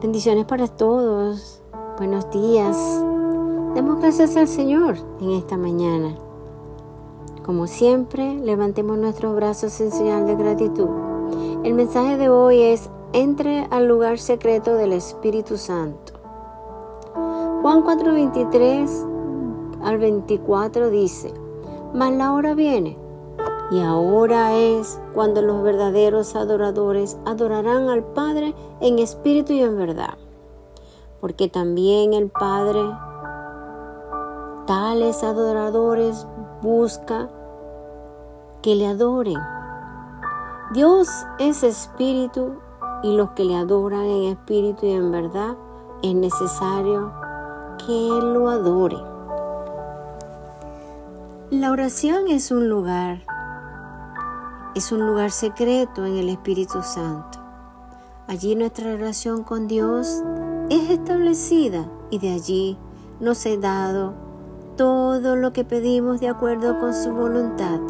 Bendiciones para todos. Buenos días. Demos gracias al Señor en esta mañana. Como siempre, levantemos nuestros brazos en señal de gratitud. El mensaje de hoy es, entre al lugar secreto del Espíritu Santo. Juan 4:23 al 24 dice, mas la hora viene y ahora es cuando los verdaderos adoradores adorarán al Padre en espíritu y en verdad. Porque también el Padre tales adoradores busca que le adoren. Dios es espíritu y los que le adoran en espíritu y en verdad es necesario que Él lo adore. La oración es un lugar es un lugar secreto en el Espíritu Santo. Allí nuestra relación con Dios es establecida y de allí nos he dado todo lo que pedimos de acuerdo con su voluntad.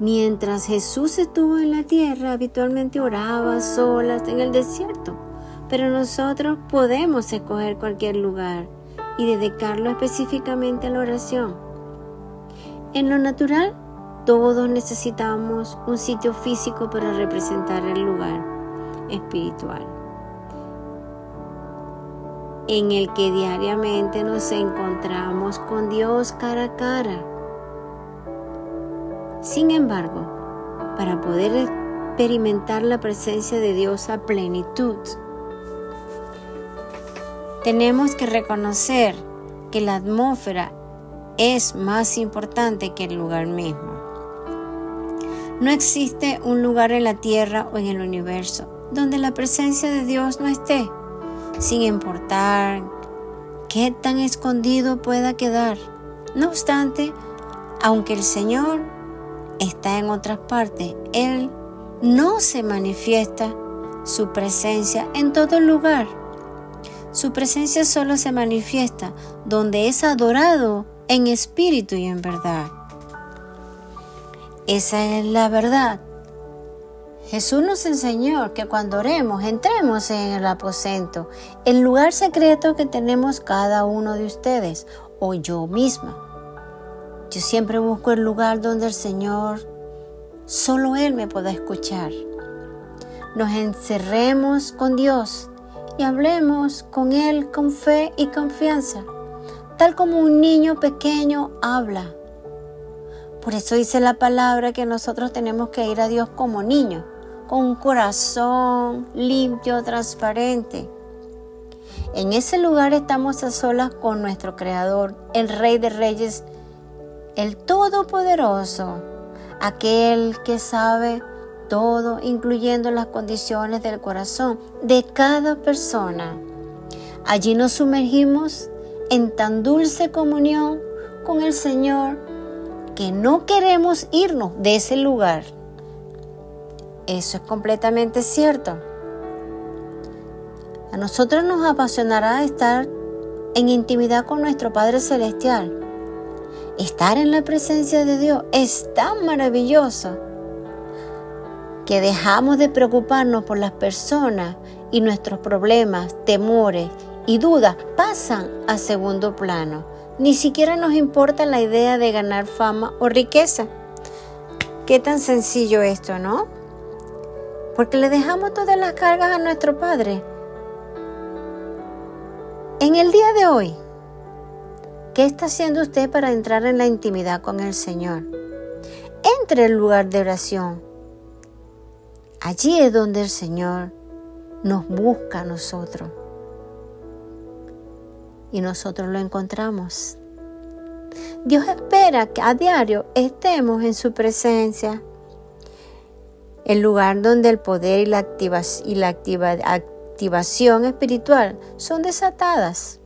Mientras Jesús estuvo en la tierra, habitualmente oraba solas en el desierto, pero nosotros podemos escoger cualquier lugar y dedicarlo específicamente a la oración. En lo natural, todos necesitamos un sitio físico para representar el lugar espiritual en el que diariamente nos encontramos con Dios cara a cara. Sin embargo, para poder experimentar la presencia de Dios a plenitud, tenemos que reconocer que la atmósfera es más importante que el lugar mismo. No existe un lugar en la tierra o en el universo donde la presencia de Dios no esté, sin importar qué tan escondido pueda quedar. No obstante, aunque el Señor está en otras partes, Él no se manifiesta su presencia en todo lugar. Su presencia solo se manifiesta donde es adorado en espíritu y en verdad. Esa es la verdad. Jesús nos enseñó que cuando oremos entremos en el aposento, el lugar secreto que tenemos cada uno de ustedes o yo misma. Yo siempre busco el lugar donde el Señor, solo Él me pueda escuchar. Nos encerremos con Dios y hablemos con Él con fe y confianza, tal como un niño pequeño habla por eso dice la palabra que nosotros tenemos que ir a Dios como niños, con un corazón limpio, transparente. En ese lugar estamos a solas con nuestro Creador, el Rey de Reyes, el Todopoderoso, aquel que sabe todo, incluyendo las condiciones del corazón de cada persona. Allí nos sumergimos en tan dulce comunión con el Señor que no queremos irnos de ese lugar. Eso es completamente cierto. A nosotros nos apasionará estar en intimidad con nuestro Padre Celestial. Estar en la presencia de Dios es tan maravilloso que dejamos de preocuparnos por las personas y nuestros problemas, temores y dudas pasan a segundo plano ni siquiera nos importa la idea de ganar fama o riqueza. Qué tan sencillo esto, ¿no? Porque le dejamos todas las cargas a nuestro Padre. En el día de hoy, ¿qué está haciendo usted para entrar en la intimidad con el Señor? Entre el lugar de oración. Allí es donde el Señor nos busca a nosotros y nosotros lo encontramos. Dios espera que a diario estemos en su presencia, el lugar donde el poder y la, activación espiritual son desatadas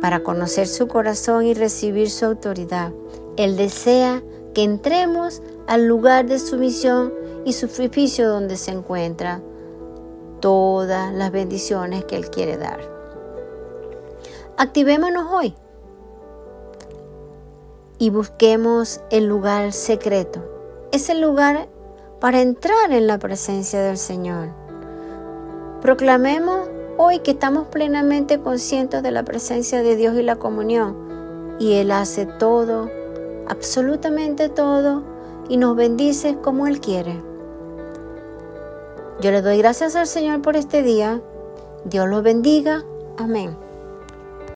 para conocer su corazón y recibir su autoridad. Él desea que entremos al lugar de su misión y su sacrificio donde se encuentra todas las bendiciones que Él quiere dar. Activémonos hoy y busquemos el lugar secreto. Es el lugar para entrar en la presencia del Señor. Proclamemos hoy que estamos plenamente conscientes de la presencia de Dios y la comunión. Y Él hace todo, absolutamente todo, y nos bendice como Él quiere. Yo le doy gracias al Señor por este día. Dios los bendiga. Amén.